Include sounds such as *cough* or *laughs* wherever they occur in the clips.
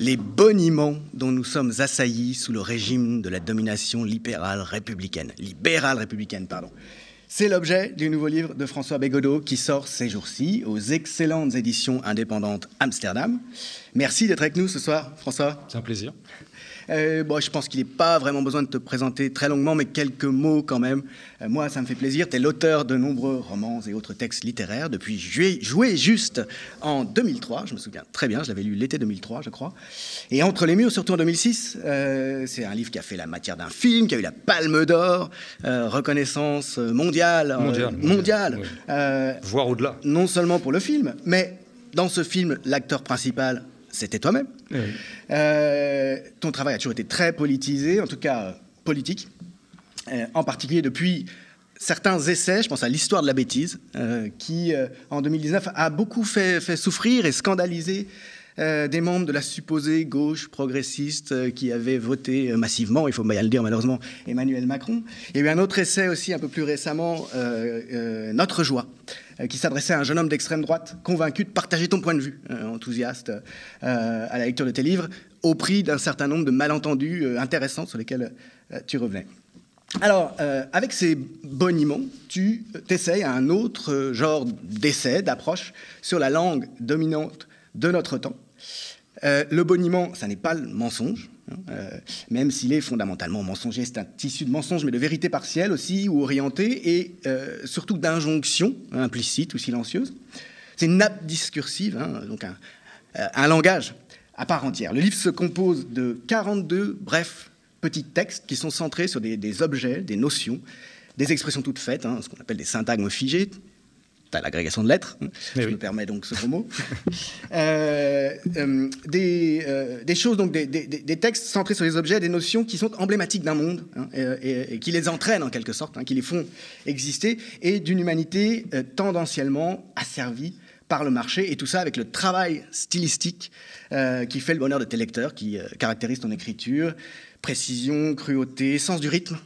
les boniments dont nous sommes assaillis sous le régime de la domination libérale républicaine. Républicaine, pardon. C'est l'objet du nouveau livre de François Bégodeau qui sort ces jours-ci aux excellentes éditions indépendantes Amsterdam. Merci d'être avec nous ce soir, François. C'est un plaisir. Euh, bon, je pense qu'il n'est pas vraiment besoin de te présenter très longuement, mais quelques mots quand même. Euh, moi, ça me fait plaisir. Tu es l'auteur de nombreux romans et autres textes littéraires depuis Jouer juste en 2003. Je me souviens très bien, je l'avais lu l'été 2003, je crois. Et Entre les murs, surtout en 2006, euh, c'est un livre qui a fait la matière d'un film, qui a eu la Palme d'Or, reconnaissance mondiale. Mondiale. mondiale, Voire au-delà. Non seulement pour le film, mais dans ce film, l'acteur principal c'était toi-même. Euh, ton travail a toujours été très politisé, en tout cas euh, politique, euh, en particulier depuis certains essais, je pense à l'histoire de la bêtise, qui en 2019 a beaucoup fait, fait souffrir et scandaliser des membres de la supposée gauche progressiste qui avaient voté massivement, il faut bien le dire malheureusement, Emmanuel Macron. Il y a eu un autre essai aussi un peu plus récemment, Notre joie, qui s'adressait à un jeune homme d'extrême droite convaincu de partager ton point de vue, euh, enthousiaste euh, à la lecture de tes livres, au prix d'un certain nombre de malentendus intéressants sur lesquels tu revenais. Alors, avec ces boniments, tu t'essayes à un autre genre d'essai, d'approche sur la langue dominante de notre temps. Le boniment, ça n'est pas le mensonge, euh, même s'il est fondamentalement mensonger, c'est un tissu de mensonge, mais de vérité partielle aussi, ou orientée, et euh, surtout d'injonctions implicites ou silencieuses. C'est une nappe discursive, hein, donc un, euh, un, langage à part entière. Le livre se compose de 42 brefs petits textes qui sont centrés sur des, objets, des notions, des expressions toutes faites, hein, ce qu'on appelle des syntagmes figés, à l'agrégation de lettres, hein. je me permets donc ce mot, *laughs* euh, euh, des, euh, des, choses, donc des, des, textes centrés sur les objets, des notions qui sont emblématiques d'un monde hein, et, qui les entraînent en quelque sorte, hein, qui les font exister, et d'une humanité tendanciellement asservie par le marché, et tout ça avec le travail stylistique qui fait le bonheur de tes lecteurs, qui caractérise ton écriture, précision, cruauté, sens du rythme,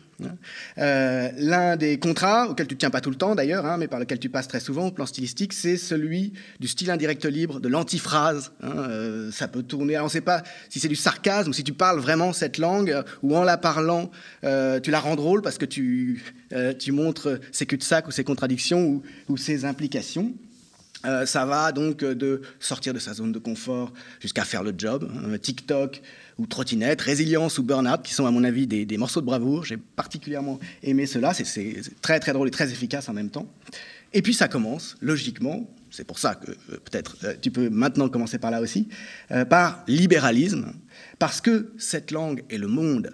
euh, l'un des contrats, auxquels tu ne tiens pas tout le temps d'ailleurs, hein, mais par lequel tu passes très souvent au plan stylistique, c'est celui du style indirect libre, de l'antiphrase. Hein, euh, ça peut tourner, on ne sait pas si c'est du sarcasme si tu parles vraiment cette langue, ou en la parlant, euh, tu la rends drôle parce que tu, montres ses cul-de-sac ou ses contradictions ou ses implications. Ça va donc de sortir de sa zone de confort jusqu'à faire le job. Hein, TikTok, ou trottinette, résilience ou burn-out, qui sont à mon avis des, morceaux de bravoure. J'ai particulièrement aimé cela, c'est très très drôle et très efficace en même temps. Et puis ça commence, logiquement, c'est pour ça que euh, peut-être euh, tu peux maintenant commencer par là aussi, euh, par libéralisme, parce que cette langue et le monde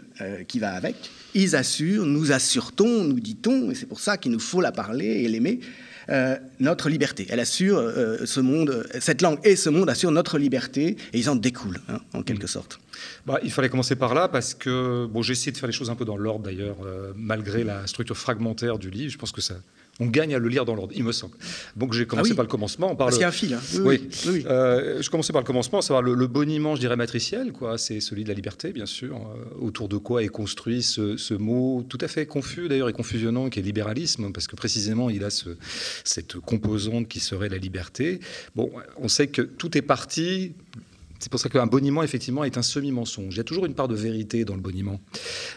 qui va avec, ils assurent, nous assure-t-on, nous dit-on, et c'est pour ça qu'il nous faut la parler et l'aimer, notre liberté. Elle assure ce monde, cette langue et ce monde assurent notre liberté, et ils en découlent, hein, en quelque sorte. Bah, il fallait commencer par là parce que bon, j'ai essayé de faire les choses un peu dans l'ordre d'ailleurs, euh, malgré la structure fragmentaire du livre. Je pense que ça, on gagne à le lire dans l'ordre, il me semble. Donc j'ai commencé ah par le commencement. Par Parce qu'il y a un fil. Hein. Oui. oui. Euh, je commençais par le commencement, à savoir le, boniment, je dirais, matriciel. Quoi. C'est celui de la liberté, bien sûr. Euh, autour de quoi est construit ce, mot tout à fait confus, d'ailleurs, et confusionnant, qui est libéralisme, parce que précisément, il a ce, cette composante qui serait la liberté. Bon, on sait que tout est parti c'est pour ça qu'un boniment, effectivement, est un semi-mensonge. Il y a toujours une part de vérité dans le boniment.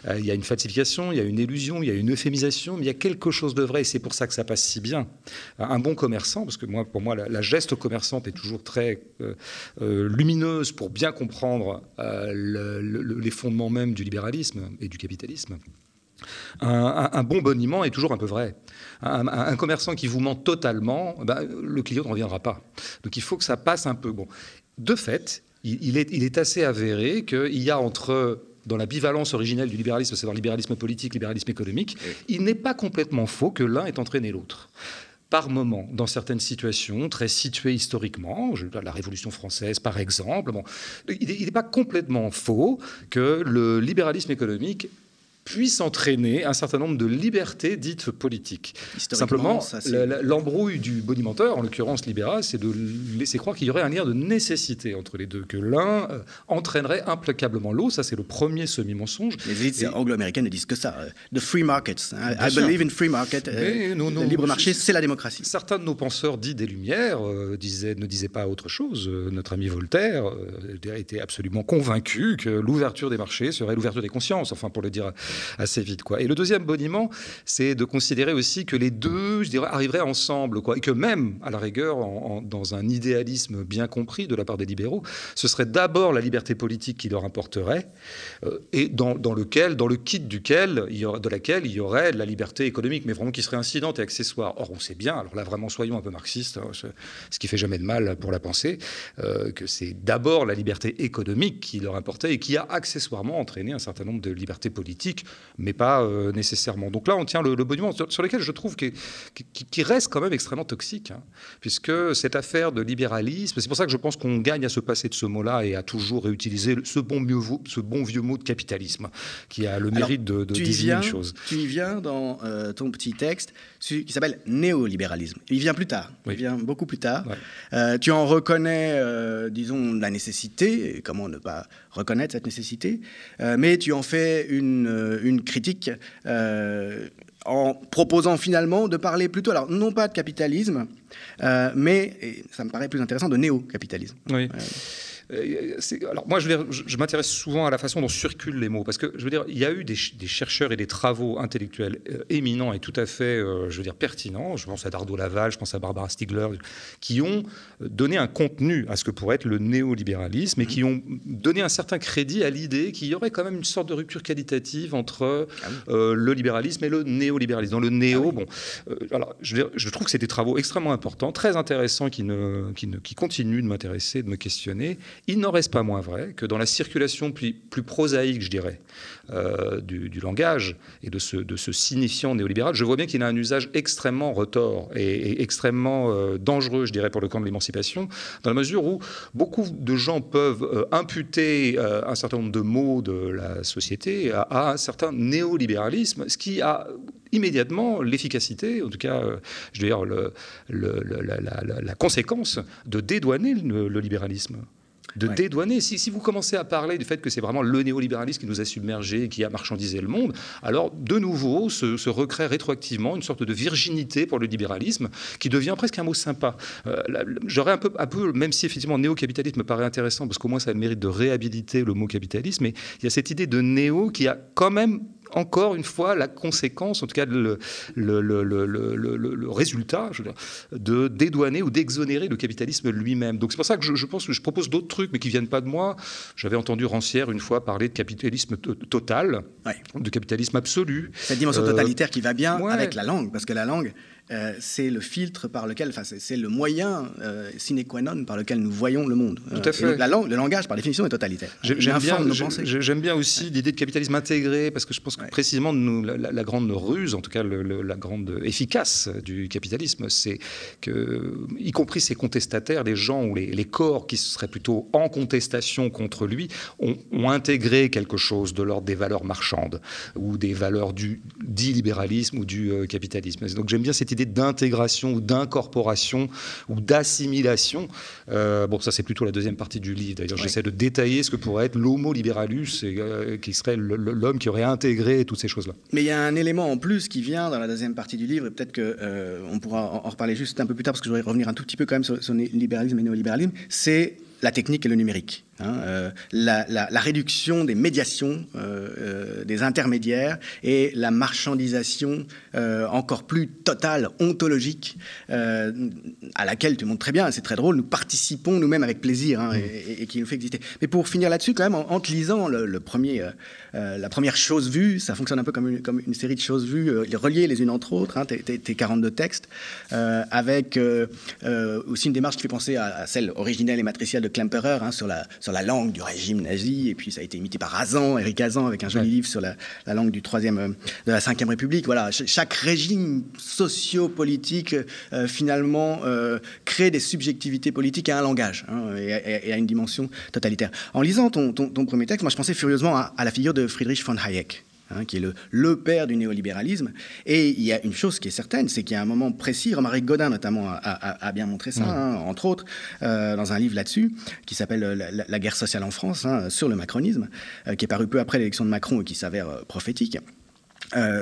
Euh, il y a une falsification, il y a une illusion, il y a une euphémisation, mais il y a quelque chose de vrai, et c'est pour ça que ça passe si bien. Un bon commerçant, parce que moi, pour moi, la, geste commerçante est toujours très euh, euh, lumineuse pour bien comprendre les fondements même du libéralisme et du capitalisme. Un, bon boniment est toujours un peu vrai. Un, commerçant qui vous ment totalement, ben, le client ne reviendra pas. Donc il faut que ça passe un peu. Bon. De fait, il, est, assez avéré qu'il y a entre dans la bivalence originelle du libéralisme, c'est-à-dire libéralisme politique, libéralisme économique, il n'est pas complètement faux que l'un ait entraîné l'autre. Par moment, dans certaines situations très situées historiquement, la Révolution française par exemple, bon, il n'est pas complètement faux que le libéralisme économique puisse entraîner un certain nombre de libertés dites politiques. Simplement, l'embrouille du bonimenteur, en l'occurrence libéral, c'est de laisser croire qu'il y aurait un lien de nécessité entre les deux, que l'un euh, entraînerait implacablement l'autre. Ça, c'est le premier semi-mensonge. Les élites anglo-américaines ne disent que ça. The free markets. Hein. I believe in free market. Euh, le libre marché, c'est la démocratie. Certains de nos penseurs dits des Lumières euh, disaient, ne disaient pas autre chose. notre ami Voltaire était absolument convaincu que l'ouverture des marchés serait l'ouverture des consciences, enfin pour le dire assez vite. Quoi. Et le deuxième boniment, c'est de considérer aussi que les deux, je dirais, arriveraient ensemble, quoi, et que même, à la rigueur, dans un idéalisme bien compris de la part des libéraux, ce serait d'abord la liberté politique qui leur importerait, euh, et dans, lequel, dans le kit duquel, il y aurait, de laquelle il y aurait la liberté économique, mais vraiment qui serait incidente et accessoire. Or, on sait bien, alors là, vraiment, soyons un peu marxistes, hein, ce, qui fait jamais de mal pour la pensée, euh, que c'est d'abord la liberté économique qui leur importait et qui a accessoirement entraîné un certain nombre de libertés politiques mais pas euh, nécessairement. Donc là, on tient le, le monument sur, lequel je trouve qu'il qui, reste quand même extrêmement toxique, hein, puisque cette affaire de libéralisme, c'est pour ça que je pense qu'on gagne à se passer de ce mot-là et à toujours réutiliser ce bon, mieux, ce bon vieux mot de capitalisme, qui a le mérite de, de désigner une chose. Tu y viens dans euh, ton petit texte qui s'appelle néolibéralisme. Il vient plus tard, il vient beaucoup plus tard. Euh, tu en reconnais, disons, la nécessité, et comment ne pas reconnaître cette nécessité, mais tu en fais une, une critique euh, en proposant finalement de parler plutôt, alors non pas de capitalisme, euh, mais, ça me paraît plus intéressant, de néo-capitalisme. Oui. Euh, alors moi, je, je, m'intéresse souvent à la façon dont circulent les mots, parce que je veux dire, il y a eu des, chercheurs et des travaux intellectuels euh, éminents et tout à fait, euh, je veux dire, pertinents. Je pense à Dardo Laval, je pense à Barbara Stiegler, qui ont donné un contenu à ce que pourrait être le néolibéralisme et qui ont donné un certain crédit à l'idée qu'il y aurait quand même une sorte de rupture qualitative entre ah le libéralisme et le néolibéralisme. Dans le néo, ah bon, alors je, veux dire, je trouve que c'est des travaux extrêmement importants, très intéressants, qui, ne, qui, ne, qui continuent de m'intéresser, de me questionner. Il n'en reste pas moins vrai que dans la circulation plus, prosaïque, je dirais, euh, du, langage et de ce, signifiant néolibéral, je vois bien qu'il a un usage extrêmement retors et, extrêmement euh, dangereux, je dirais, pour le camp de l'émancipation, dans la mesure où beaucoup de gens peuvent euh, imputer un certain nombre de mots de la société à, un certain néolibéralisme, ce qui a immédiatement l'efficacité, en tout cas, je veux dire, la, conséquence de dédouaner le libéralisme de dédouaner. Si, si, vous commencez à parler du fait que c'est vraiment le néolibéralisme qui nous a submergés, qui a marchandisé le monde, alors de nouveau se, recrée rétroactivement une sorte de virginité pour le libéralisme qui devient presque un mot sympa. Euh, j'aurais un peu, un peu, même si effectivement néo-capitalisme me paraît intéressant, parce qu'au moins ça a le mérite de réhabiliter le mot capitalisme, mais il y a cette idée de néo qui a quand même encore une fois la conséquence, en tout cas le, le, résultat de dédouaner ou d'exonérer le capitalisme lui-même. Donc c'est pour ça que je, pense que je propose d'autres trucs, mais qui viennent pas de moi. J'avais entendu Rancière une fois parler de capitalisme total, de capitalisme absolu. Cette dimension totalitaire qui va bien avec la langue, parce que la langue, euh, c'est le filtre par lequel, enfin, c'est le moyen euh, sine qua non par lequel nous voyons le monde. Tout à euh, fait. la langue, le langage, par définition, est totalitaire. J'aime bien, bien, aussi l'idée de capitalisme intégré, parce que je pense que précisément nous, la, grande ruse, en tout cas la grande efficace du capitalisme, c'est que, y compris ses contestataires, les gens ou les, corps qui seraient plutôt en contestation contre lui, ont, ont intégré quelque chose de l'ordre des valeurs marchandes ou des valeurs du dit libéralisme ou du capitalisme. Donc j'aime bien cette idée d'intégration ou d'incorporation ou d'assimilation. Euh, bon, ça c'est plutôt la deuxième partie du livre. D'ailleurs, j'essaie de détailler ce que pourrait être l'homo liberalus, euh, qui serait l'homme qui aurait intégré toutes ces choses-là. Mais il y a un élément en plus qui vient dans la deuxième partie du livre, et peut-être qu'on euh, pourra en, reparler juste un peu plus tard, parce que je voudrais revenir un tout petit peu quand même sur, sur libéralisme et néolibéralisme, c'est la technique et le numérique. Hein, euh, la, réduction des médiations, euh, euh, des intermédiaires et la marchandisation encore plus totale, ontologique, à laquelle tu montres très bien, c'est très drôle, nous participons nous-mêmes avec plaisir hein, et, qui nous fait exister. Mais pour finir là-dessus, quand même, en, te lisant le, premier, la première chose vue, ça fonctionne un peu comme une, comme une série de choses vues, reliées les unes entre autres, hein, tes, tes, 42 textes, avec aussi une démarche qui fait penser à, celle originelle et matricielle de Klemperer sur la sur la langue du régime nazi, et puis ça a été imité par Azan, Eric Azan, avec un joli livre sur la, langue du troisième, euh, de la cinquième République. Voilà, chaque régime socio-politique euh, finalement euh, crée des subjectivités politiques et un langage, hein, et, à une dimension totalitaire. En lisant ton, ton, premier texte, moi je pensais furieusement à, la figure de Friedrich von Hayek. Hein, qui est le, le, père du néolibéralisme. Et il y a une chose qui est certaine, c'est qu'il y a un moment précis, Romaric Godin notamment a, bien montré ça, hein, entre autres, euh, dans un livre là-dessus, qui s'appelle la, guerre sociale en France, hein, sur le macronisme, euh, qui est paru peu après l'élection de Macron et qui s'avère euh, prophétique.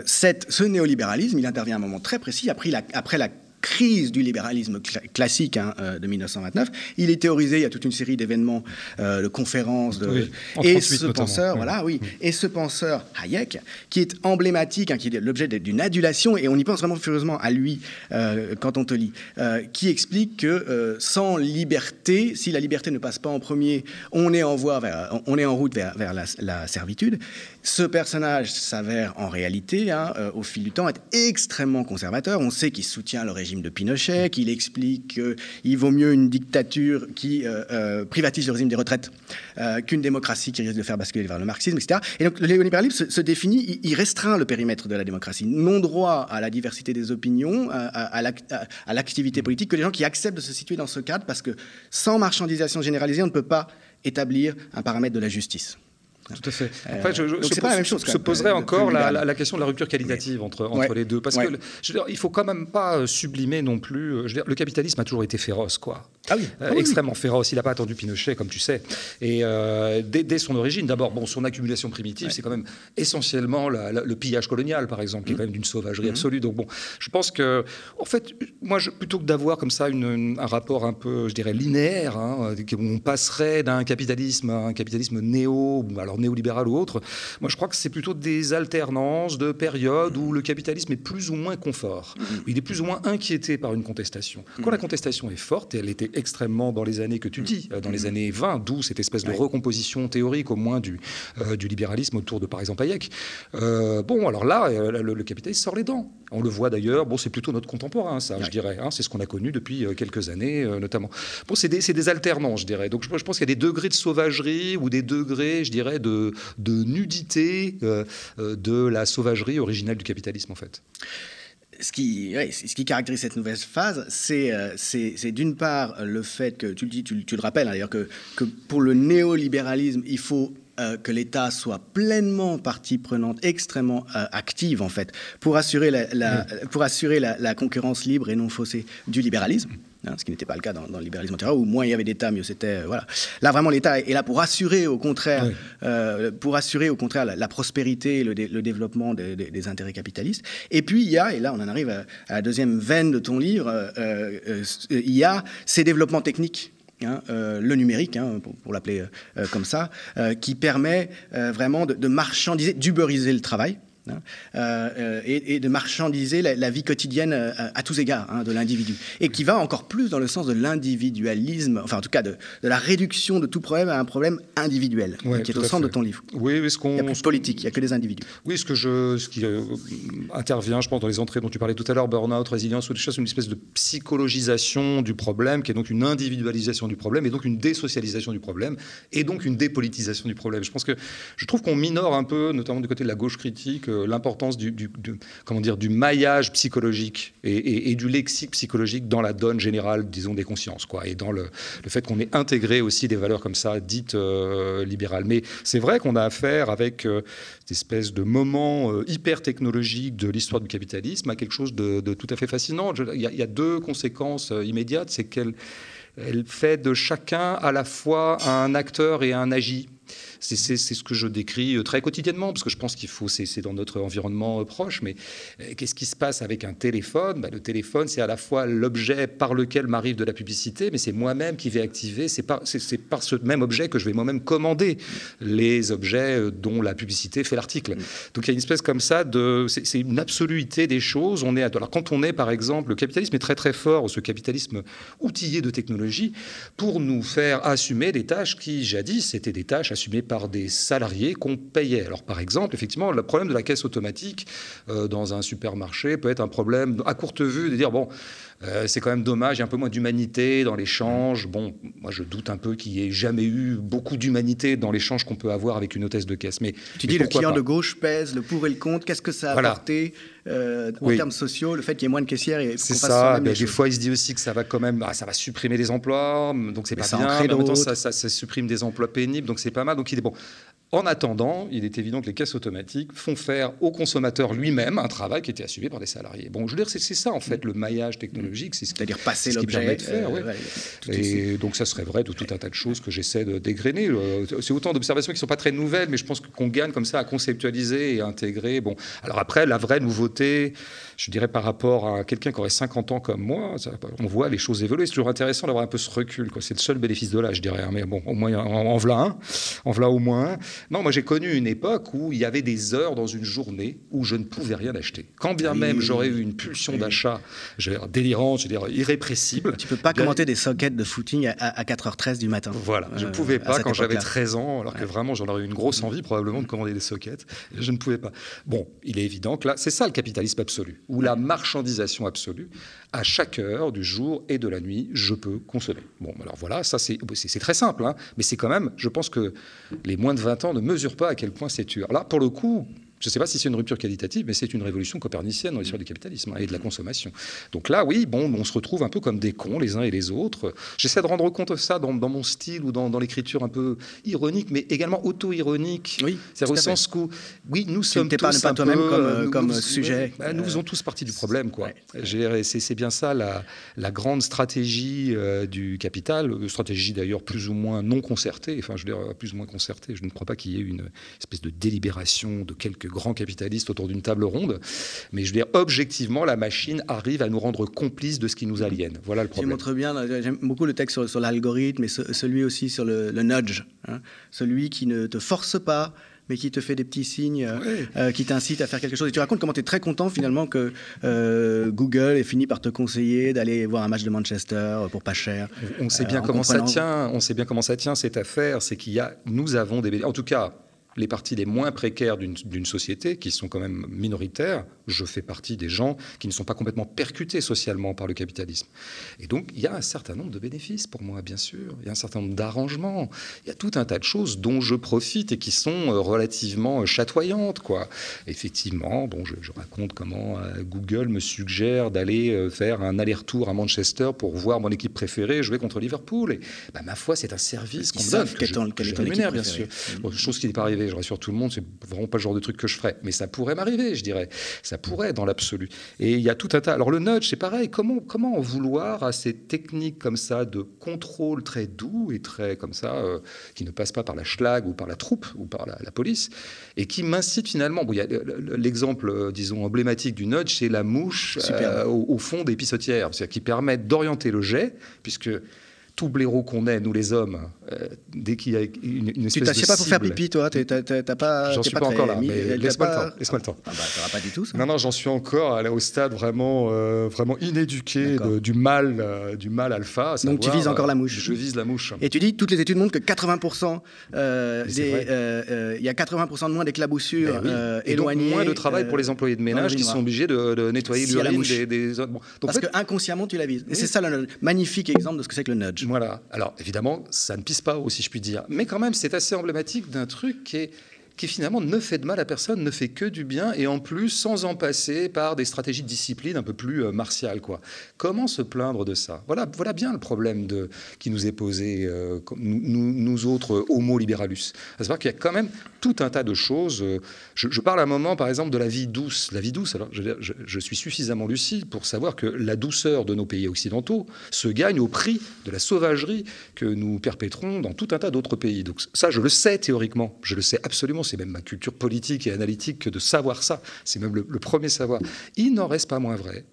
Cette, ce néolibéralisme, il intervient à un moment très précis, après la, après la crise du libéralisme classique hein, euh, de 1929. Il est théorisé, il y a toute une série d'événements, euh, de conférences, de... et ce penseur, voilà, oui, et ce penseur Hayek, qui est emblématique, hein, qui est l'objet d'une adulation, et on y pense vraiment furieusement à lui euh, quand on te lit, qui explique que sans liberté, si la liberté ne passe pas en premier, on est en voie vers, on est en route vers, vers la, la servitude. Ce personnage s'avère en réalité, hein, au fil du temps, être extrêmement conservateur. On sait qu'il soutient le régime de Pinochet, qu'il explique qu'il vaut mieux une dictature qui euh, euh, privatise le régime des retraites euh, qu'une démocratie qui risque de faire basculer vers le marxisme, etc. Et donc le néolibéralisme se, définit, il, restreint le périmètre de la démocratie. Non-droit à la diversité des opinions, à l'activité politique, que les gens qui acceptent de se situer dans ce cadre, parce que sans marchandisation généralisée, on ne peut pas établir un paramètre de la justice. Tout à fait. Après, je, je, pas la même chose, se poserait encore la, la, question de la rupture qualitative entre, entre les deux. Parce que je veux dire, il faut quand même pas euh, sublimer non plus. Euh, je veux dire, le capitalisme a toujours été féroce, quoi. Ah oui. Euh, ah extrêmement féroce. Il n'a pas attendu Pinochet, comme tu sais. Et dès, son origine, d'abord, bon, son accumulation primitive, c'est quand même essentiellement le pillage colonial, par exemple, qui est mmh. quand même d'une sauvagerie mmh. absolue. Donc bon, je pense que, en fait, moi, je, plutôt que d'avoir comme ça une, un rapport un peu, je dirais, linéaire, hein, où on passerait d'un capitalisme à un capitalisme néo, alors néolibéral ou autre. Moi, je crois que c'est plutôt des alternances de périodes où le capitalisme est plus ou moins confort, où il est plus ou moins inquiété par une contestation. Quand la contestation est forte, et elle était extrêmement dans les années que tu dis, euh, dans les années 20, d'où cette espèce de recomposition théorique au moins du, euh, du libéralisme autour de, par exemple, Hayek. Euh, bon, alors là, le, capitalisme sort les dents. On le voit d'ailleurs, bon, c'est plutôt notre contemporain, ça, je dirais. Hein. c'est ce qu'on a connu depuis quelques années, notamment. Bon, c'est des, des, alternances, je dirais. Donc, je, je pense qu'il y a des degrés de sauvagerie ou des degrés, je dirais, de, de nudité euh, de la sauvagerie originelle du capitalisme, en fait ce qui, ce qui caractérise cette nouvelle phase, c'est euh, d'une part le fait que, tu le dis, tu, le rappelles hein, d'ailleurs, que, que, pour le néolibéralisme, il faut que l'État soit pleinement partie prenante, extrêmement active en fait, pour assurer la, pour assurer la, concurrence libre et non faussée du libéralisme. Hein, ce qui n'était pas le cas dans, le libéralisme antérieur, où moins il y avait d'État, mieux c'était. Euh, voilà. Là, vraiment, l'État est là pour assurer, au contraire, euh, pour assurer, au contraire, la, prospérité et le, développement des, intérêts capitalistes. Et puis, il y a, et là, on en arrive à, la deuxième veine de ton livre, euh, il y a ces développements techniques Hein, le numérique, hein, pour, l'appeler comme ça, qui permet vraiment de, de marchandiser, d'uberiser le travail. Hein, euh, euh, et, de marchandiser la, vie quotidienne euh, à, tous égards hein, de l'individu. Et qui va encore plus dans le sens de l'individualisme, enfin en tout cas de, la réduction de tout problème à un problème individuel, qui est au centre de ton livre. Oui, ce qu'on, il n'y a plus de politique, il n'y a que des individus. Oui, ce, que je, ce qui intervient, je pense, dans les entrées dont tu parlais tout à l'heure, burn-out, résilience ou des choses, une espèce de psychologisation du problème, qui est donc une individualisation du problème, et donc une désocialisation du problème, et donc une dépolitisation du problème. Je pense que je trouve qu'on minore un peu, notamment du côté de la gauche critique, l'importance du, comment dire, du maillage psychologique et, du lexique psychologique dans la donne générale, disons, des consciences, quoi, et dans le, fait qu'on ait intégré aussi des valeurs comme ça, dites euh, libérales. Mais c'est vrai qu'on a affaire avec euh, cette espèce de moment euh, hyper technologique de l'histoire du capitalisme à quelque chose de, tout à fait fascinant. Il y, a deux conséquences immédiates, c'est qu'elle elle fait de chacun à la fois un acteur et un agi. C'est ce que je décris euh, très quotidiennement, parce que je pense qu'il faut, c'est dans notre environnement euh, proche, mais euh, qu'est-ce qui se passe avec un téléphone? Bah, Le téléphone, c'est à la fois l'objet par lequel m'arrive de la publicité, mais c'est moi-même qui vais activer, c'est par, par, ce même objet que je vais moi-même commander les objets dont la publicité fait l'article. Donc il y a une espèce comme ça de... C'est une absoluité des choses. On est, alors quand on est, par exemple, le capitalisme est très très fort, ce capitalisme outillé de technologie, pour nous faire assumer des tâches qui, jadis, étaient des tâches assumées par des salariés qu'on payait. Alors par exemple, effectivement, le problème de la caisse automatique euh, dans un supermarché peut être un problème à courte vue de dire, bon, euh, c'est quand même dommage, il y a un peu moins d'humanité dans l'échange. Bon, moi je doute un peu qu'il n'y ait jamais eu beaucoup d'humanité dans l'échange qu'on peut avoir avec une hôtesse de caisse. Mais tu dis le client de gauche pèse le pour et le contre. Qu'est-ce que ça a apporté euh, en termes sociaux, le fait qu'il y ait moins de caissières et C'est ça. Ben, des fois, il se dit aussi que ça va quand même, ah, ça va supprimer des emplois, donc c'est pas bien. Mais en même temps, ça, ça, supprime des emplois pénibles, donc c'est pas mal. Donc il est bon En attendant, il est évident que les caisses automatiques font faire au consommateur lui-même un travail qui était assumé par les salariés. Bon, je veux dire, c'est ça en fait le maillage technologique, c'est ce C'est-à-dire passer l'objet. de faire. Euh, et donc ça serait vrai de tout un tas de choses que j'essaie de dégrainer. Euh, c'est autant d'observations qui ne sont pas très nouvelles, mais je pense qu'on gagne comme ça à conceptualiser et à intégrer. Bon, alors après, la vraie nouveauté, je dirais par rapport à quelqu'un qui aurait 50 ans comme moi, on voit les choses évoluer. C'est toujours intéressant d'avoir un peu ce recul. C'est le seul bénéfice de l'âge, je dirais. Mais bon, au moins, en, en voilà un, en voilà au moins un. Non, moi j'ai connu une époque où il y avait des heures dans une journée où je ne pouvais rien acheter. Quand bien même j'aurais eu une pulsion d'achat délirante, je veux dire irrépressible. Tu peux pas commenter des sockets de footing à, 4h13 du matin. Voilà, je ne euh, pouvais pas quand j'avais 13 ans, alors que vraiment j'en aurais eu une grosse envie probablement de commander des sockets. Je ne pouvais pas. Bon, il est évident que là, c'est ça le capitalisme absolu, ou la marchandisation absolue. À chaque heure du jour et de la nuit, je peux consommer. Bon, alors voilà, ça c'est très simple, hein, mais c'est quand même, je pense que les moins de 20 ans ne mesure pas à quel point c'est dur. Là, pour le coup, je ne sais pas si c'est une rupture qualitative, mais c'est une révolution copernicienne dans l'histoire du capitalisme hein, et de la consommation. Donc là, oui, bon, on se retrouve un peu comme des cons les uns et les autres. J'essaie de rendre compte de ça dans, mon style ou dans, l'écriture un peu ironique, mais également auto-ironique. Oui, c'est au sens où, oui, nous sommes tous pas toi-même comme, comme sujet. Bah, nous faisons tous partie du problème, quoi. C'est bien ça la, la grande stratégie euh, du capital, euh, stratégie d'ailleurs plus ou moins non concertée. Enfin, je veux dire plus ou moins concertée. Je ne crois pas qu'il y ait une espèce de délibération de quelques grands capitalistes autour d'une table ronde. Mais je veux dire, objectivement, la machine arrive à nous rendre complices de ce qui nous aliène. Voilà le problème. Tu montres bien, j'aime beaucoup le texte sur, l'algorithme et celui aussi sur le, nudge. Hein. celui qui ne te force pas, mais qui te fait des petits signes, euh, euh, qui t'incite à faire quelque chose. Et tu racontes comment tu es très content finalement que euh, Google ait fini par te conseiller d'aller voir un match de Manchester pour pas cher. On sait bien comment ça tient. On sait bien comment ça tient cette affaire. C'est qu'il y a, nous avons des, en tout cas les parties les moins précaires d'une société, qui sont quand même minoritaires, je fais partie des gens qui ne sont pas complètement percutés socialement par le capitalisme. Et donc, il y a un certain nombre de bénéfices pour moi, bien sûr. Il y a un certain nombre d'arrangements. Il y a tout un tas de choses dont je profite et qui sont euh, relativement euh, chatoyantes, quoi. Effectivement, bon, je, raconte comment euh, Google me suggère d'aller faire un aller-retour à Manchester pour voir mon équipe préférée jouer contre Liverpool. Et bah, ma foi, c'est un service qu'on me donne. Que je, bien sûr. chose qui n'est pas arrivée je rassure tout le monde, c'est vraiment pas le genre de truc que je ferais. Mais ça pourrait m'arriver, je dirais. Ça pourrait dans l'absolu. Et il y a tout un tas. Alors le nudge, c'est pareil. Comment, comment en vouloir à ces techniques comme ça de contrôle très doux et très comme ça, euh, qui ne passent pas par la schlag ou par la troupe ou par la, police, et qui m'incitent finalement? Bon, il y a l'exemple, euh, disons, emblématique du nudge, c'est la mouche euh, au, au, fond des pissotières, c'est-à-dire qui permettent d'orienter le jet, puisque tout blaireau qu'on est, nous les hommes, euh, dès qu'il y a une, une espèce Tu t'assieds pas pour faire pipi, toi T'as pas. J'en suis pas, encore là, mais laisse-moi le temps. Laisse-moi le temps. Ah bah, pas du tout ça. Non, non, j'en suis encore au stade vraiment, euh, vraiment inéduqué du mal, euh, du mal alpha. Donc tu vises encore la mouche. Je vise la mouche. Et tu dis, toutes les études montrent que 80%, il y a 80% de moins d'éclaboussures ben éloignées. moins de travail pour les employés de ménage qui sont obligés de, nettoyer l'urine des, des, Parce que inconsciemment tu la vises. Et c'est ça le magnifique exemple de ce que c'est que le nudge. Voilà. Alors évidemment, ça ne pisse pas haut, si je puis dire. Mais quand même, c'est assez emblématique d'un truc qui est qui finalement ne fait de mal à personne, ne fait que du bien, et en plus sans en passer par des stratégies de discipline un peu plus euh, martiales. Quoi. Comment se plaindre de ça? Voilà, voilà bien le problème de, qui nous est posé, euh, nous, autres homo liberalus. À savoir qu'il y a quand même tout un tas de choses. Euh, je, parle à un moment, par exemple, de la vie douce. La vie douce, alors je, je, suis suffisamment lucide pour savoir que la douceur de nos pays occidentaux se gagne au prix de la sauvagerie que nous perpétrons dans tout un tas d'autres pays. Donc ça, je le sais théoriquement, je le sais absolument c'est même ma culture politique et analytique que de savoir ça. C'est même le, premier savoir. Il n'en reste pas moins vrai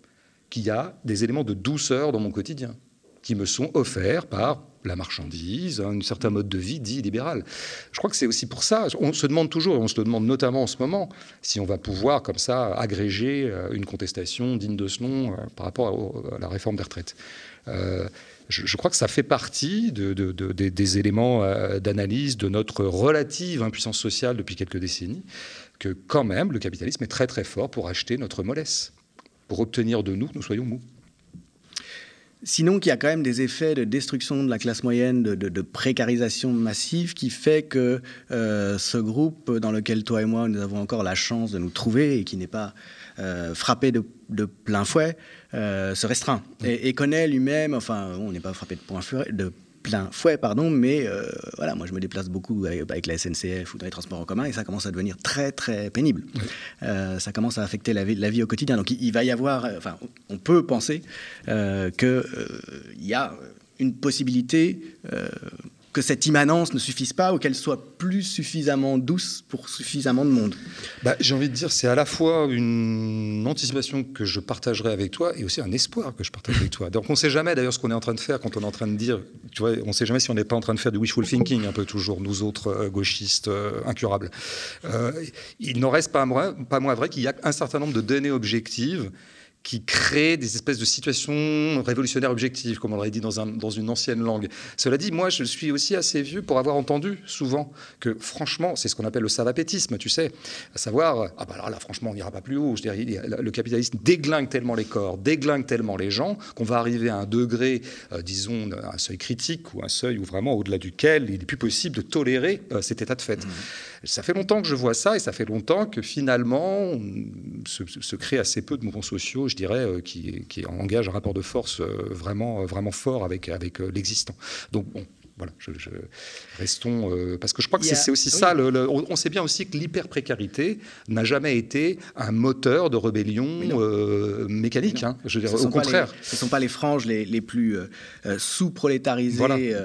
qu'il y a des éléments de douceur dans mon quotidien qui me sont offerts par la marchandise, un certain mode de vie dit libéral. Je crois que c'est aussi pour ça, on se demande toujours, et on se le demande notamment en ce moment, si on va pouvoir comme ça agréger euh, une contestation digne de ce nom euh, par rapport à la réforme des retraites. Euh, je, crois que ça fait partie des éléments d'analyse de notre relative impuissance sociale depuis quelques décennies, que quand même le capitalisme est très très fort pour acheter notre mollesse, pour obtenir de nous que nous soyons mous. Sinon, qu'il y a quand même des effets de destruction de la classe moyenne, de, précarisation massive, qui fait que euh, ce groupe dans lequel toi et moi, nous avons encore la chance de nous trouver et qui n'est pas euh, frappé de, plein fouet, euh, se restreint. Et, connaît lui-même, enfin, on n'est pas frappé de, plein fouet, pardon, mais euh, voilà, moi je me déplace beaucoup avec, la SNCF ou dans les transports en commun et ça commence à devenir très très pénible. Euh, ça commence à affecter la vie, la vie au quotidien. Donc il, va y avoir, enfin, on peut penser euh, qu'il y a une possibilité que cette immanence ne suffise pas ou qu'elle soit plus suffisamment douce pour suffisamment de monde bah, J'ai envie de dire, c'est à la fois une anticipation que je partagerai avec toi et aussi un espoir que je partage avec toi. Donc on ne sait jamais d'ailleurs ce qu'on est en train de faire quand on est en train de dire, tu vois, on ne sait jamais si on n'est pas en train de faire du wishful thinking un peu toujours, nous autres euh, gauchistes euh, incurables. Euh, il n'en reste pas moins, pas moins vrai qu'il y a un certain nombre de données objectives qui crée des espèces de situations révolutionnaires objectives, comme on l'aurait dit dans, un, dans, une ancienne langue. Cela dit, moi, je suis aussi assez vieux pour avoir entendu souvent que, franchement, c'est ce qu'on appelle le savapétisme, tu sais, à savoir, ah bah alors là, franchement, on n'ira pas plus haut. Je dirais, le capitalisme déglingue tellement les corps, déglingue tellement les gens, qu'on va arriver à un degré, euh, disons, un seuil critique ou un seuil où vraiment au-delà duquel il n'est plus possible de tolérer euh, cet état de fait. Mmh. Ça fait longtemps que je vois ça et ça fait longtemps que finalement, se, se crée assez peu de mouvements sociaux, je dirais, euh, qui, qui engagent un rapport de force euh, vraiment, vraiment fort avec, avec euh, l'existant. Donc, bon, voilà, je, restons parce que je crois que c'est aussi ça. on, sait bien aussi que l'hyper-précarité n'a jamais été un moteur de rébellion mécanique. Hein, je veux au contraire. ce ne sont pas les franges les, les plus sous-prolétarisées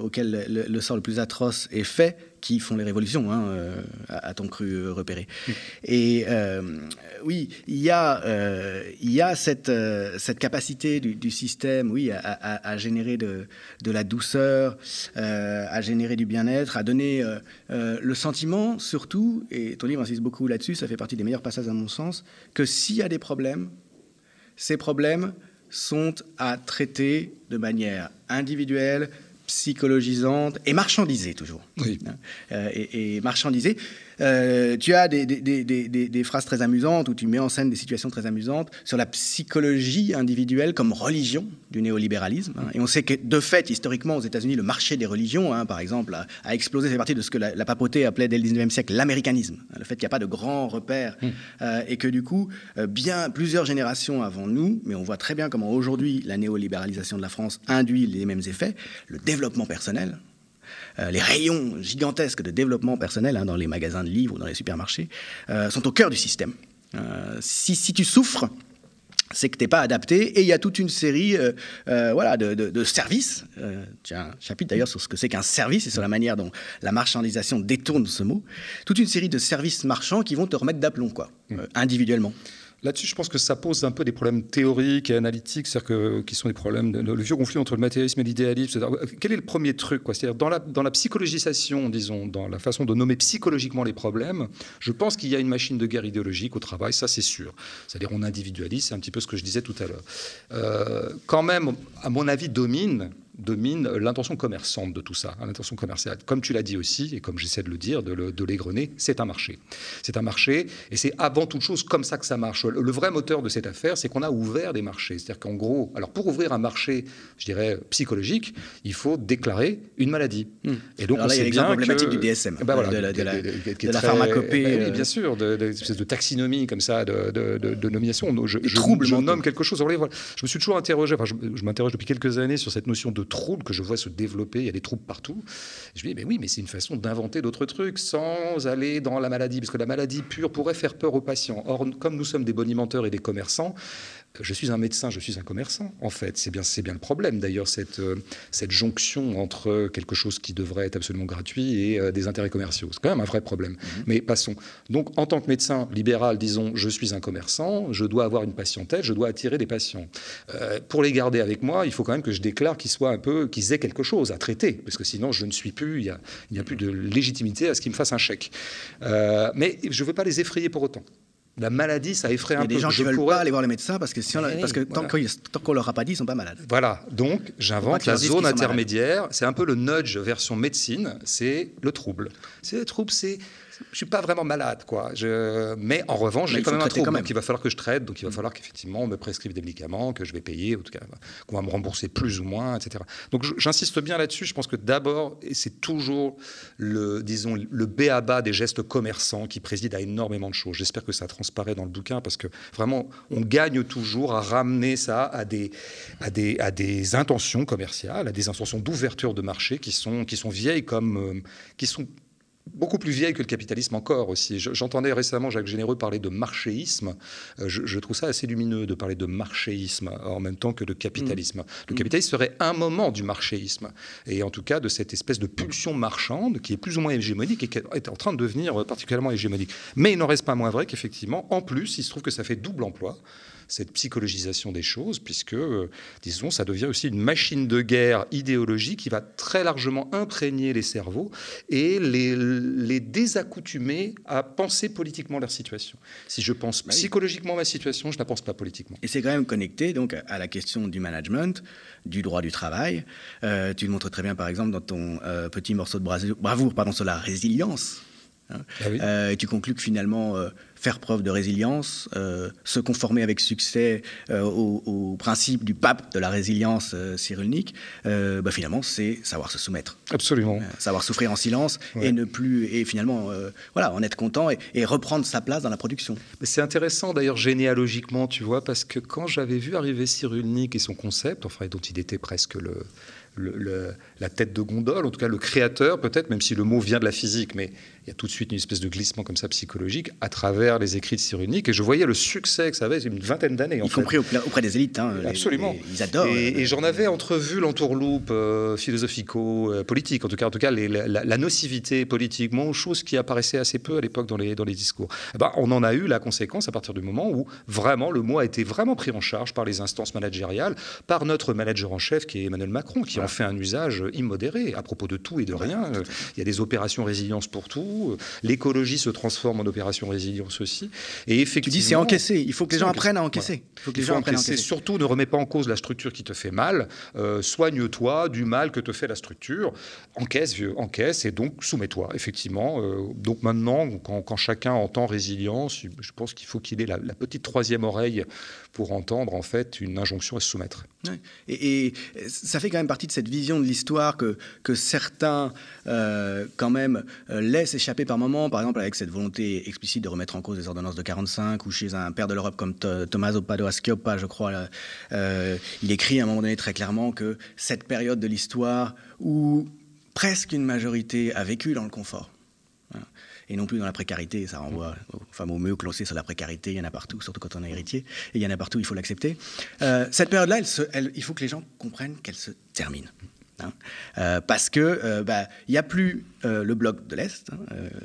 auxquelles le, le, sort le plus atroce est fait qui font les révolutions, hein, euh, a-t-on cru euh, repérer. Et euh, oui, il y a, il y a cette, cette capacité du, système oui, à, générer de, de, la douceur, à générer du bien-être, à donner le sentiment, surtout, et ton livre insiste beaucoup là-dessus, ça fait partie des meilleurs passages à mon sens, que s'il y a des problèmes, ces problèmes sont à traiter de manière individuelle, psychologisante et marchandisée toujours. Oui. Euh, et, et, marchandisée. Euh, tu as des, des, des, des, phrases très amusantes où tu mets en scène des situations très amusantes sur la psychologie individuelle comme religion du néolibéralisme. Hein. Et on sait que, de fait, historiquement, aux États-Unis, le marché des religions, hein, par exemple, a, explosé. C'est partie de ce que la, papauté appelait dès le 19e siècle l'américanisme. Le fait qu'il n'y a pas de grands repères mmh. euh, et que, du coup, bien plusieurs générations avant nous, mais on voit très bien comment aujourd'hui la néolibéralisation de la France induit les mêmes effets, le développement personnel, euh, les rayons gigantesques de développement personnel hein, dans les magasins de livres ou dans les supermarchés euh, sont au cœur du système. Euh, si, si, tu souffres, c'est que tu n'es pas adapté et il y a toute une série voilà, de, de, services. tu as un chapitre d'ailleurs sur ce que c'est qu'un service et sur la manière dont la marchandisation détourne ce mot. Toute une série de services marchands qui vont te remettre d'aplomb, quoi, mmh. individuellement. Là-dessus, je pense que ça pose un peu des problèmes théoriques et analytiques, c'est-à-dire qui sont des problèmes, de, le vieux conflit entre le matérialisme et l'idéalisme. Quel est le premier truc C'est-à-dire dans la, dans la psychologisation, disons, dans la façon de nommer psychologiquement les problèmes, je pense qu'il y a une machine de guerre idéologique au travail, ça c'est sûr. C'est-à-dire on individualise, c'est un petit peu ce que je disais tout à l'heure. Euh, quand même, à mon avis, domine domine l'intention commerçante de tout ça, hein, l'intention commerciale. Comme tu l'as dit aussi, et comme j'essaie de le dire, de, l'égrener, c'est un marché. C'est un marché, et c'est avant toute chose comme ça que ça marche. Le, vrai moteur de cette affaire, c'est qu'on a ouvert des marchés. C'est-à-dire qu'en gros, alors pour ouvrir un marché, je dirais, psychologique, il faut déclarer une maladie. Hmm. Et donc, alors là, il y a l'exemple emblématique du DSM, ben voilà, de, la, de, la, pharmacopée. Oui, bien sûr, de, de, de, taxinomie comme ça, de, nomination. Je, je, je nomme quelque chose. Je me suis toujours interrogé, enfin, je m'interroge depuis quelques années sur cette notion de troubles que je vois se développer, il y a des troubles partout. je me dis, mais oui, mais c'est une façon d'inventer d'autres trucs sans aller dans la maladie, parce que la maladie pure pourrait faire peur aux patients. Or, comme nous sommes des bonimenteurs et des commerçants, je suis un médecin, je suis un commerçant, en fait. C'est bien, c'est bien le problème, d'ailleurs, cette, euh, cette jonction entre quelque chose qui devrait être absolument gratuit et euh, des intérêts commerciaux. C'est quand même un vrai problème. Mhm. Mais passons. Donc, en tant que médecin libéral, disons, je suis un commerçant, je dois avoir une patientèle, je dois attirer des patients. Euh, pour les garder avec moi, il faut quand même que je déclare qu'ils soient un peu, qu'ils aient quelque chose à traiter, parce que sinon, je ne suis plus, il n'y a, a, plus de légitimité à ce qu'ils me fassent un chèque. mais je ne veux pas les effrayer pour autant la maladie, ça effraie un peu. Il y a des gens qui ne veulent pas aller voir les médecins parce que, si parce que tant qu'on ne leur a pas dit, ils ne sont pas malades. Voilà, donc j'invente la zone intermédiaire. C'est un peu le nudge version médecine, c'est le trouble. C'est le trouble, c'est je suis pas vraiment malade, quoi. Je... Mais en revanche, j'ai quand même un trouble. Donc il va falloir que je traite. Donc il va mm. falloir qu'effectivement on me prescrive des médicaments que je vais payer, en tout cas qu'on va me rembourser plus ou moins, etc. Donc j'insiste bien là-dessus. Je pense que d'abord, et c'est toujours le, disons, le béaba des gestes commerçants qui préside à énormément de choses. J'espère que ça transparaît dans le bouquin, parce que vraiment, on gagne toujours à ramener ça à des, à des, à des intentions commerciales, à des intentions d'ouverture de marché qui sont, qui sont vieilles comme... Euh, qui sont beaucoup plus vieille que le capitalisme encore aussi. J'entendais récemment Jacques Généreux parler de marchéisme. Euh, je, trouve ça assez lumineux de parler de marchéisme en même temps que de capitalisme. Le mmh. capitalisme serait un moment du marchéisme, et en tout cas de cette espèce de pulsion marchande qui est plus ou moins hégémonique et qui est en train de devenir particulièrement hégémonique. Mais il n'en reste pas moins vrai qu'effectivement, en plus, il se trouve que ça fait double emploi cette psychologisation des choses, puisque, euh, disons, ça devient aussi une machine de guerre idéologique qui va très largement imprégner les cerveaux et les, les désaccoutumer à penser politiquement leur situation. Si je pense bah psychologiquement ma situation, je ne la pense pas politiquement. Et c'est quand même connecté donc à la question du management, du droit du travail. Euh, tu le montres très bien, par exemple, dans ton euh, petit morceau de bravoure pardon, sur la résilience. Hein. Ah et tu conclus que finalement, faire preuve de résilience, euh, se conformer avec succès euh, au, principe du pape de la résilience euh, cyrulnique, bah, finalement, c'est savoir se soumettre. Absolument. savoir souffrir en silence et ne plus, et finalement, voilà, en être content et, reprendre sa place dans la production. C'est intéressant d'ailleurs généalogiquement, tu vois, parce que quand j'avais vu arriver Cyrulnik et son concept, enfin, dont il était presque le, la tête de gondole, en tout cas le créateur peut-être, même si le mot vient de la physique, mais il y a tout de suite une espèce de glissement comme ça psychologique à travers les écrits de Cyrulnik. Et je voyais le succès que ça avait, une vingtaine d'années. Y compris auprès des élites. Hein, Absolument. ils adorent. Et, j'en avais entrevu l'entourloupe euh, philosophico-politique, en tout cas, en tout cas la, nocivité politique, chose qui apparaissait assez peu à l'époque dans les, dans les discours. Eh ben, on en a eu la conséquence à partir du moment où vraiment le mot a été vraiment pris en charge par les instances managériales, par notre manager en chef qui est Emmanuel Macron, qui en fait un usage immodéré à propos de tout et de rien. Il y a des opérations résilience pour tout L'écologie se transforme en opération résilience aussi. Et effectivement, tu dis c'est encaissé. Il faut que les gens apprennent à encaisser. Il faut que les gens apprennent à encaisser. Surtout, ne remets pas en cause la structure qui te fait mal. Euh, soigne-toi du mal que te fait la structure. Encaisse, vieux, encaisse, et donc soumets-toi. Effectivement. Euh, donc maintenant, quand, chacun entend résilience, je pense qu'il faut qu'il ait la, petite troisième oreille pour entendre en fait une injonction à se soumettre. Et, ça fait quand même partie de cette vision de l'histoire que, que certains, euh, quand même, laissent échapper par moment, par exemple avec cette volonté explicite de remettre en cause les ordonnances de 45, ou chez un père de l'Europe comme Tommaso Padoa Schioppa, je crois, euh, il écrit à un moment donné très clairement que cette période de l'histoire où presque une majorité a vécu dans le confort, et non plus dans la précarité. Ça renvoie aux fameux sait sur la précarité. Il y en a partout, surtout quand on est héritier. Et il y en a partout, il faut l'accepter. Euh, cette période-là, il faut que les gens comprennent qu'elle se termine. Hein. Euh, parce que euh, bah, il n'y a plus euh, le bloc de l'Est. Hein.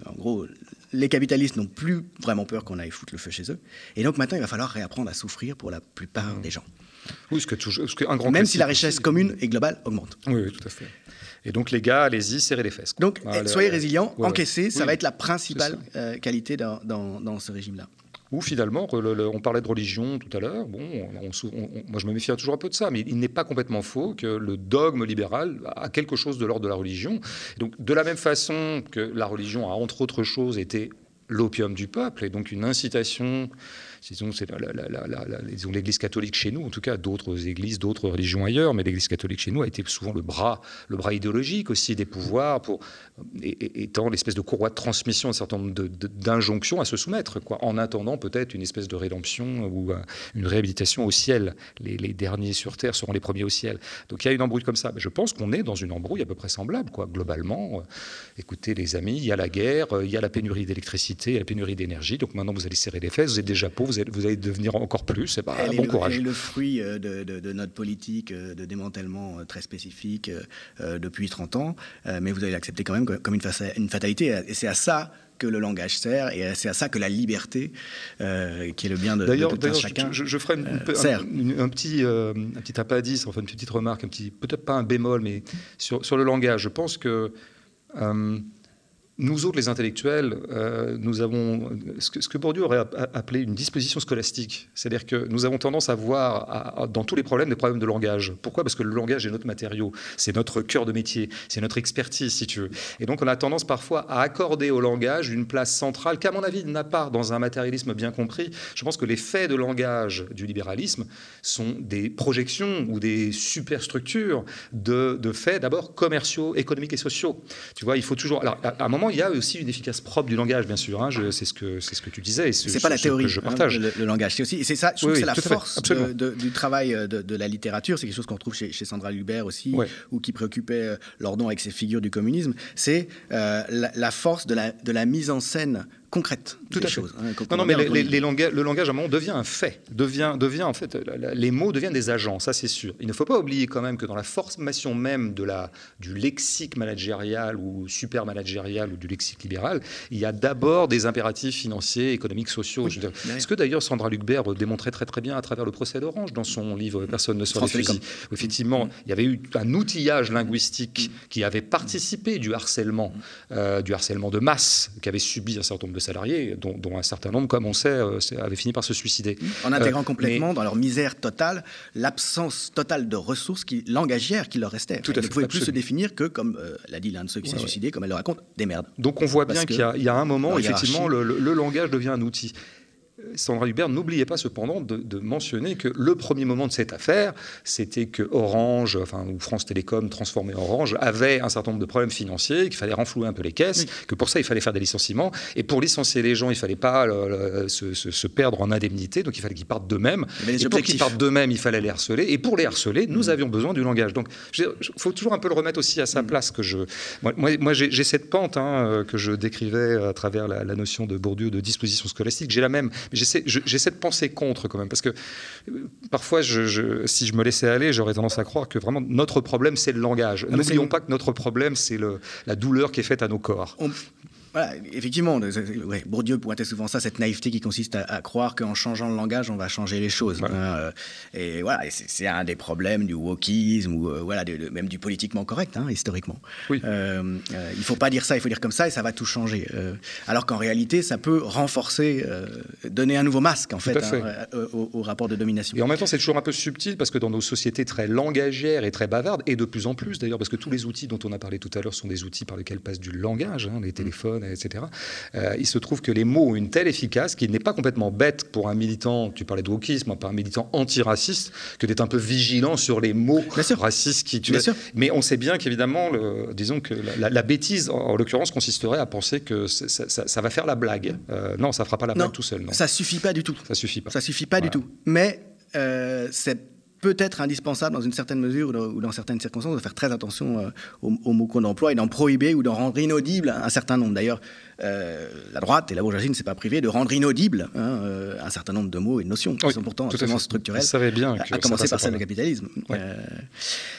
en gros, les capitalistes n'ont plus vraiment peur qu'on aille foutre le feu chez eux. Et donc maintenant, il va falloir réapprendre à souffrir pour la plupart des gens. Oui, ce que, ce que un grand Même si la richesse commune et globale augmente. Oui, tout à fait. Et donc, les gars, allez-y, serrez les fesses. Donc, soyez résilients, encaissez, ça va être la principale qualité dans, dans ce régime-là. Ou finalement, on parlait de religion tout à l'heure, bon, moi je me méfie toujours un peu de ça, mais il n'est pas complètement faux que le dogme libéral a quelque chose de l'ordre de la religion. Donc de la même façon que la religion a entre autres choses été l'opium du peuple, et donc une incitation disons, c'est l'Église catholique chez nous, en tout cas d'autres églises, d'autres religions ailleurs, mais l'Église catholique chez nous a été souvent le bras, le bras idéologique aussi des pouvoirs, pour, étant l'espèce de courroie de transmission d'un certain nombre d'injonctions à se soumettre, quoi, en attendant peut-être une espèce de rédemption ou euh, une réhabilitation au ciel. Les, derniers sur Terre seront les premiers au ciel. Donc il y a une embrouille comme ça. Mais je pense qu'on est dans une embrouille à peu près semblable, quoi, globalement. Euh, écoutez, les amis, il y a la guerre, euh, il y a la pénurie d'électricité, la pénurie d'énergie. Donc maintenant, vous allez serrer les fesses, vous êtes déjà pauvre, vous allez, devenir encore plus. Bah, bon courage. le fruit euh, de, notre politique euh, de démantèlement euh, très spécifique depuis 30 ans, mais vous allez l'accepter quand même comme une, fatalité. Et c'est à ça que le langage sert et c'est à ça que la liberté, qui est le bien de, de chacun, je, je, ferai un, petit, un petit appendice, enfin une petite remarque, un petit, peut-être pas un bémol, mais sur, sur le langage. Je pense que nous autres, les intellectuels, euh, nous avons ce que, Bourdieu aurait appelé une disposition scolastique. C'est-à-dire que nous avons tendance à voir dans tous les problèmes des problèmes de langage. Pourquoi? Parce que le langage est notre matériau, c'est notre cœur de métier, c'est notre expertise, si tu veux. Et donc on a tendance parfois à accorder au langage une place centrale qu'à mon avis n'a pas dans un matérialisme bien compris. Je pense que les faits de langage du libéralisme sont des projections ou des superstructures de faits d'abord commerciaux, économiques et sociaux. Tu vois, il faut toujours... Alors, à un moment, il y a aussi une efficace propre du langage, bien sûr. Hein, c'est ce que c'est ce que tu disais. C'est pas la théorie. Que je hein, partage. le, langage, c'est aussi. C'est ça. Je trouve que c'est la force du travail de, la littérature. C'est quelque chose qu'on trouve chez, Sandra Lubert aussi, ou qui préoccupait Lordon avec ses figures du communisme. C'est la, la, force de la, de la mise en scène concrète. Tout à choses. Hein, non, non, mais les, les le langage à un moment devient un fait, devient, devient en fait, les mots deviennent des agents, ça c'est sûr. Il ne faut pas oublier quand même que dans la formation même de la, du lexique managérial ou super managérial ou du lexique libéral, il y a d'abord des impératifs financiers, économiques, sociaux. ce que d'ailleurs Sandra Lucbert démontrait très très bien à travers le procès d'Orange dans son livre Personne ne sort les fusils. Effectivement, il y avait eu un outillage linguistique qui avait participé du harcèlement, euh, du harcèlement de masse qu'avait subi un certain nombre de salariés, dont, un certain nombre, comme on sait, euh, avaient fini par se suicider. En intégrant euh, complètement dans leur misère totale l'absence totale de ressources qui, langagières qui leur restaient. Tout Ils ne pouvaient plus se définir que, comme euh, l'a dit l'un de ceux qui s'est suicidé, comme elle le raconte, des merdes. Donc on voit bien qu'il y, a un moment, effectivement, le, langage devient un outil. Sandra Hubert, n'oubliez pas cependant de, mentionner que le premier moment de cette affaire, c'était que Orange, enfin, ou France Télécom, transformé Orange, avait un certain nombre de problèmes financiers, qu'il fallait renflouer un peu les caisses, que pour ça, il fallait faire des licenciements. Et pour licencier les gens, il ne fallait pas se, perdre en indemnité, donc il fallait qu'ils partent d'eux-mêmes. Et pour qu'ils partent d'eux-mêmes, il fallait les harceler. Et pour les harceler, nous mm. avions besoin du langage. Donc il faut toujours un peu le remettre aussi à sa mm. place. Que je, moi, moi, j'ai cette pente hein, que je décrivais à travers la, la, notion de Bourdieu de disposition scolastique. J'ai la même j'essaie de penser contre quand même, parce que euh, parfois, je, si je me laissais aller, j'aurais tendance à croire que vraiment notre problème, c'est le langage. N'oublions pas que notre problème, c'est la douleur qui est faite à nos corps. Voilà, effectivement, ouais, Bourdieu pointait souvent ça, cette naïveté qui consiste à, croire qu'en changeant le langage, on va changer les choses. Hein, euh, et voilà, c'est un des problèmes du wokisme ou euh, voilà, même du politiquement correct, hein, historiquement. Oui. Euh, il ne faut pas dire ça, il faut dire comme ça et ça va tout changer. alors qu'en réalité, ça peut renforcer, donner un nouveau masque en fait hein, au, rapport de domination. Et en même temps, c'est toujours un peu subtil parce que dans nos sociétés très langagères et très bavardes, et de plus en plus d'ailleurs, parce que tous les outils dont on a parlé tout à l'heure sont des outils par lesquels passe du langage, les téléphones etc. Euh, il se trouve que les mots ont une telle efficace qu'il n'est pas complètement bête pour un militant, tu parlais de wokisme, par un militant antiraciste, que d'être un peu vigilant sur les mots racistes qui tu Mais on sait bien qu'évidemment, disons que la, bêtise, en, l'occurrence, consisterait à penser que ça, va faire la blague. Euh, non, ça fera pas la blague tout seul. Non. Ça suffit pas du tout. Ça suffit pas. Ça suffit pas du tout. Mais euh, c'est peut être indispensable dans une certaine mesure ou dans, certaines circonstances de faire très attention aux, mots qu'on emploie et d'en prohiber ou d'en rendre inaudible un certain nombre. D'ailleurs, euh, la droite et la bourgeoisie ne s'est pas privée de rendre inaudible hein, euh, un certain nombre de mots et de notions qui sont pourtant absolument structurelles, bien à, commencer par celle du capitalisme. Euh,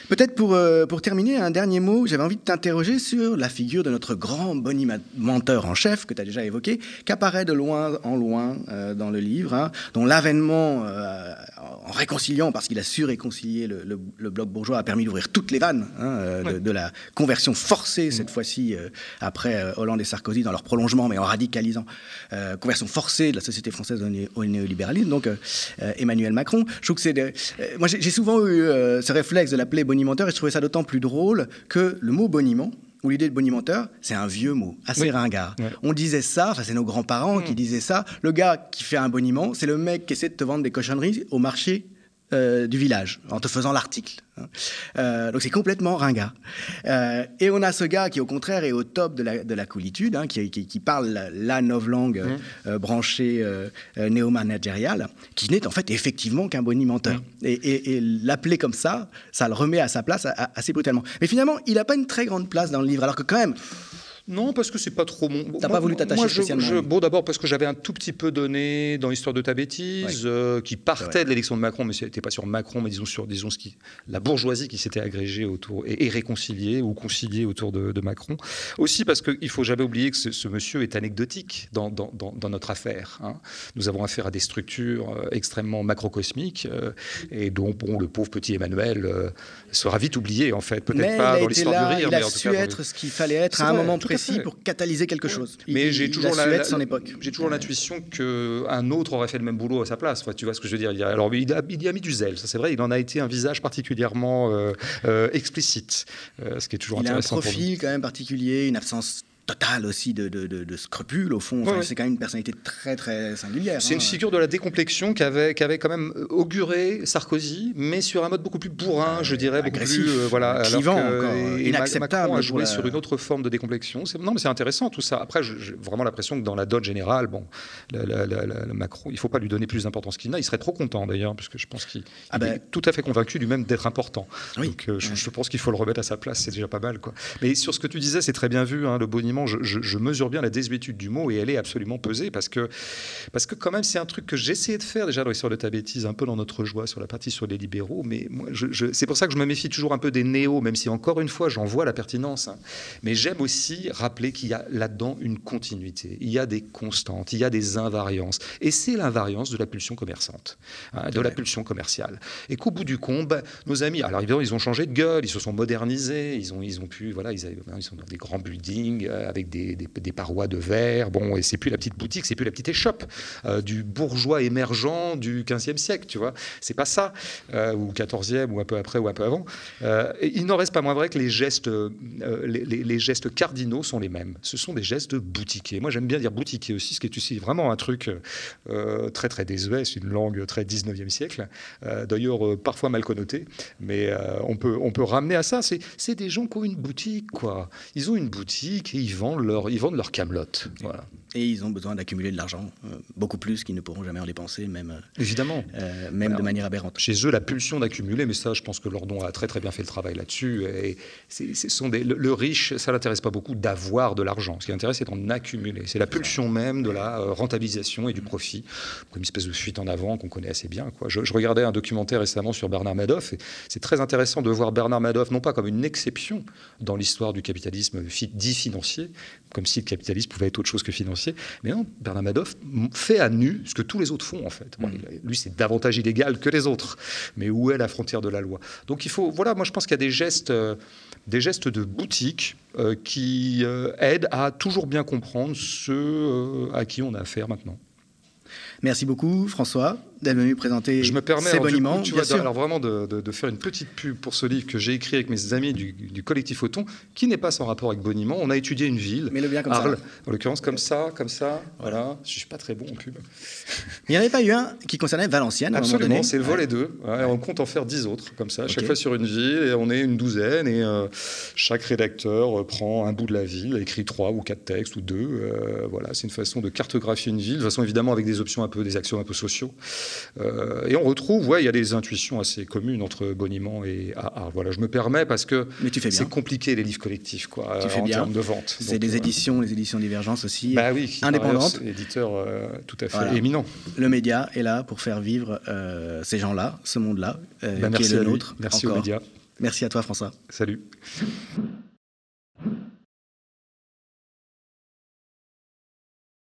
peut-être pour, pour terminer, un dernier mot, j'avais envie de t'interroger sur la figure de notre grand bonimenteur en chef, que tu as déjà évoqué, qu'apparaît de loin en loin dans le livre, hein, dont l'avènement, en réconciliant, parce qu'il a su réconcilier le, bloc bourgeois, a permis d'ouvrir toutes les vannes hein, de, de, la conversion forcée, cette mm. fois-ci, après Hollande et Sarkozy, dans leur prolongement, mais en radicalisant, euh, conversion forcée de la société française au, néolibéralisme, donc euh, euh, Emmanuel Macron. Je trouve que c'est. moi, j'ai souvent eu ce réflexe de l'appeler bonimenteur, et je trouvais ça d'autant plus drôle que le mot boniment, ou l'idée de bonimenteur, c'est un vieux mot, assez ringard. On disait ça, enfin c'est nos grands-parents qui mm. disaient ça. Le gars qui fait un boniment, c'est le mec qui essaie de te vendre des cochonneries au marché euh, du village en te faisant l'article. Hein. Euh, donc c'est complètement ringard. Euh, et on a ce gars qui au contraire est au top de la, de la coolitude, hein, qui, qui, parle la, la langue mmh. branchée néo-managériale, qui n'est en fait effectivement qu'un bonimenteur. Mmh. Et, et, l'appeler comme ça, ça le remet à sa place assez brutalement. Mais finalement, il n'a pas une très grande place dans le livre, alors que quand même, non, parce que c'est pas trop mon. T'as pas voulu t'attacher spécialement. bon, d'abord parce que j'avais un tout petit peu donné dans l'histoire de ta bêtise, euh, qui partait de l'élection de Macron, mais c'était pas sur Macron, mais disons sur disons ce qui, la bourgeoisie qui s'était agrégée autour et, réconciliée ou conciliée autour de, Macron. Aussi parce qu'il faut jamais oublier que ce, monsieur est anecdotique dans, dans, dans, notre affaire. Hein. Nous avons affaire à des structures euh, extrêmement macrocosmiques euh, et dont bon, le pauvre petit Emmanuel sera vite oublié en fait. Peut-être pas dans l'histoire du rire, il a su être ce qu'il fallait être à un moment précis pour catalyser quelque chose? Mais j'ai toujours la, son époque. J'ai toujours l'intuition qu'un autre aurait fait le même boulot à sa place. tu vois ce que je veux dire? Alors il a, il a, mis du zèle, ça c'est vrai. Il en a été un visage particulièrement euh, euh, explicite, euh, ce qui est toujours intéressant. Il a un profil quand même particulier, une absence total aussi de, de, scrupules, au fond. C'est quand même une personnalité très, très singulière. C'est une hein. figure de la décomplexion qu'avait avait quand même auguré Sarkozy, mais sur un mode beaucoup plus bourrin, je dirais, beaucoup plus. Euh, voilà, clivant, alors inacceptable. Macron a joué sur une autre forme de décomplexion. Non, mais c'est intéressant tout ça. Après, j'ai vraiment l'impression que dans la dot générale, bon, le, Macron, il ne faut pas lui donner plus d'importance qu'il n'a. Il serait trop content d'ailleurs, parce que je pense qu'il ah ben est tout à fait convaincu lui-même d'être important. Donc euh, je, pense qu'il faut le remettre à sa place, c'est déjà pas mal. Quoi. Mais sur ce que tu disais, c'est très bien vu, hein, le boniment je, mesure bien la désuétude du mot et elle est absolument pesée parce que, parce que quand même, c'est un truc que j'essayais de faire déjà dans l'histoire de ta bêtise, un peu dans notre joie sur la partie sur les libéraux. Mais moi, je, c'est pour ça que je me méfie toujours un peu des néos, même si encore une fois, j'en vois la pertinence. Hein. Mais j'aime aussi rappeler qu'il y a là-dedans une continuité. Il y a des constantes, il y a des invariances. Et c'est l'invariance de la pulsion commerçante, hein, de la pulsion commerciale. Et qu'au bout du compte, bah, nos amis, alors évidemment, ils ont changé de gueule, ils se sont modernisés, ils ont, ils ont pu, voilà, ils, ils sont dans des grands buildings, euh, avec des, parois de verre. Bon, et c'est plus la petite boutique, c'est plus la petite échoppe euh, du bourgeois émergent du 15e siècle, tu vois. C'est pas ça, euh, ou 14e, ou un peu après, ou un peu avant. il n'en reste pas moins vrai que les gestes, les, gestes cardinaux sont les mêmes. Ce sont des gestes de. Moi, j'aime bien dire boutiquier aussi, ce qui est aussi vraiment un truc très, très désuet. C'est une langue très 19e siècle, d'ailleurs parfois mal connotée, mais on, peut, on peut ramener à ça. C'est des gens qui ont une boutique, quoi. Ils ont une boutique et ils ils vendent leur camelote. Et ils ont besoin d'accumuler de l'argent, euh, beaucoup plus qu'ils ne pourront jamais en dépenser, même, euh, Évidemment. Euh, même de manière aberrante. Chez eux, la pulsion d'accumuler, mais ça, je pense que Lordon a très très bien fait le travail là-dessus. Et sont des, le, riche, ça l'intéresse pas beaucoup d'avoir de l'argent. Ce qui l'intéresse, c'est d'en accumuler. C'est la pulsion même de la rentabilisation et du profit, comme une espèce de fuite en avant qu'on connaît assez bien. Quoi. Je, regardais un documentaire récemment sur Bernard Madoff, et c'est très intéressant de voir Bernard Madoff non pas comme une exception dans l'histoire du capitalisme dit financier, comme si le capitalisme pouvait être autre chose que financier. Mais non, Bernard Madoff fait à nu ce que tous les autres font, en fait. Mm. lui, c'est davantage illégal que les autres. Mais où est la frontière de la loi? Donc il faut, voilà, moi je pense qu'il y a des gestes, euh, des gestes de boutique euh, qui euh, aident à toujours bien comprendre ceux à qui on a affaire maintenant. Merci beaucoup, François d'être venu présenter Je me permets, ces boniments. tu vois, alors vraiment de, de, faire une petite pub pour ce livre que j'ai écrit avec mes amis du, du collectif Auton, qui n'est pas sans rapport avec Boniment. On a étudié une ville, Mais le bien comme Arles, en l'occurrence comme ça, comme ça, voilà. Je suis pas très bon en pub. Il n'y en avait pas eu un qui concernait Valenciennes Absolument, c'est le volet 2. On compte en faire 10 autres, comme ça, chaque fois sur une ville, et on est une douzaine, et euh, chaque rédacteur euh, prend un bout de la ville, écrit trois ou quatre textes, ou deux. Euh, voilà, c'est une façon de cartographier une ville, de façon évidemment avec des options un peu, des actions un peu sociaux. Euh, et on retrouve, ouais, il y a des intuitions assez communes entre Boniment et Art. Voilà, je me permets parce que c'est compliqué les livres collectifs, quoi, en termes de vente. C'est des euh, éditions, les éditions Divergence aussi, bah oui, indépendantes. Éditeur euh, tout à fait éminent. Le média est là pour faire vivre ces gens-là, ce monde-là, bah, qui est le nôtre. Merci encore. aux médias. Merci à toi, François. Salut.